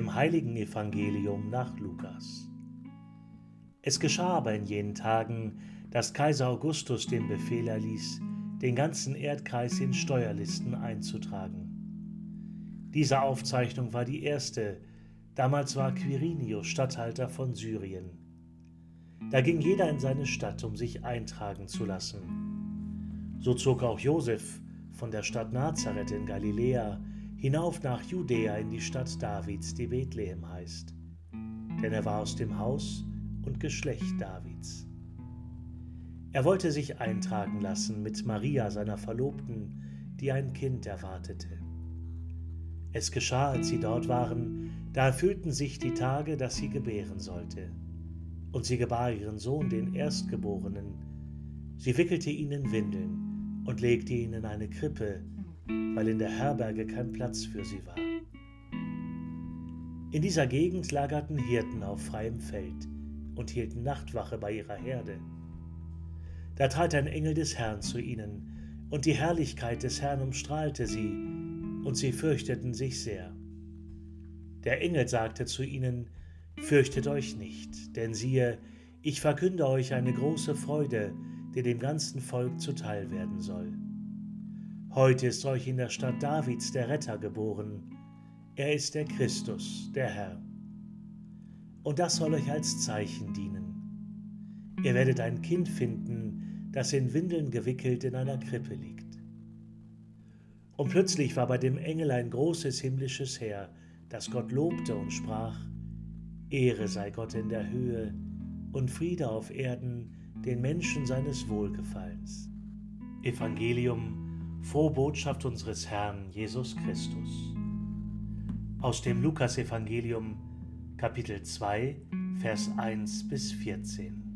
dem heiligen Evangelium nach Lukas. Es geschah aber in jenen Tagen, dass Kaiser Augustus den Befehl erließ, den ganzen Erdkreis in Steuerlisten einzutragen. Diese Aufzeichnung war die erste, damals war Quirinius Statthalter von Syrien. Da ging jeder in seine Stadt, um sich eintragen zu lassen. So zog auch Josef von der Stadt Nazareth in Galiläa hinauf nach Judäa in die Stadt Davids, die Bethlehem heißt, denn er war aus dem Haus und Geschlecht Davids. Er wollte sich eintragen lassen mit Maria, seiner Verlobten, die ein Kind erwartete. Es geschah, als sie dort waren, da erfüllten sich die Tage, dass sie gebären sollte. Und sie gebar ihren Sohn, den Erstgeborenen. Sie wickelte ihn in Windeln und legte ihn in eine Krippe, weil in der Herberge kein Platz für sie war. In dieser Gegend lagerten Hirten auf freiem Feld und hielten Nachtwache bei ihrer Herde. Da trat ein Engel des Herrn zu ihnen, und die Herrlichkeit des Herrn umstrahlte sie, und sie fürchteten sich sehr. Der Engel sagte zu ihnen, Fürchtet euch nicht, denn siehe, ich verkünde euch eine große Freude, die dem ganzen Volk zuteil werden soll. Heute ist euch in der Stadt Davids der Retter geboren. Er ist der Christus, der Herr. Und das soll euch als Zeichen dienen. Ihr werdet ein Kind finden, das in Windeln gewickelt in einer Krippe liegt. Und plötzlich war bei dem Engel ein großes himmlisches Heer, das Gott lobte und sprach, Ehre sei Gott in der Höhe und Friede auf Erden den Menschen seines Wohlgefallens. Evangelium Frohe Botschaft unseres Herrn Jesus Christus. Aus dem Lukasevangelium Kapitel 2, Vers 1 bis 14.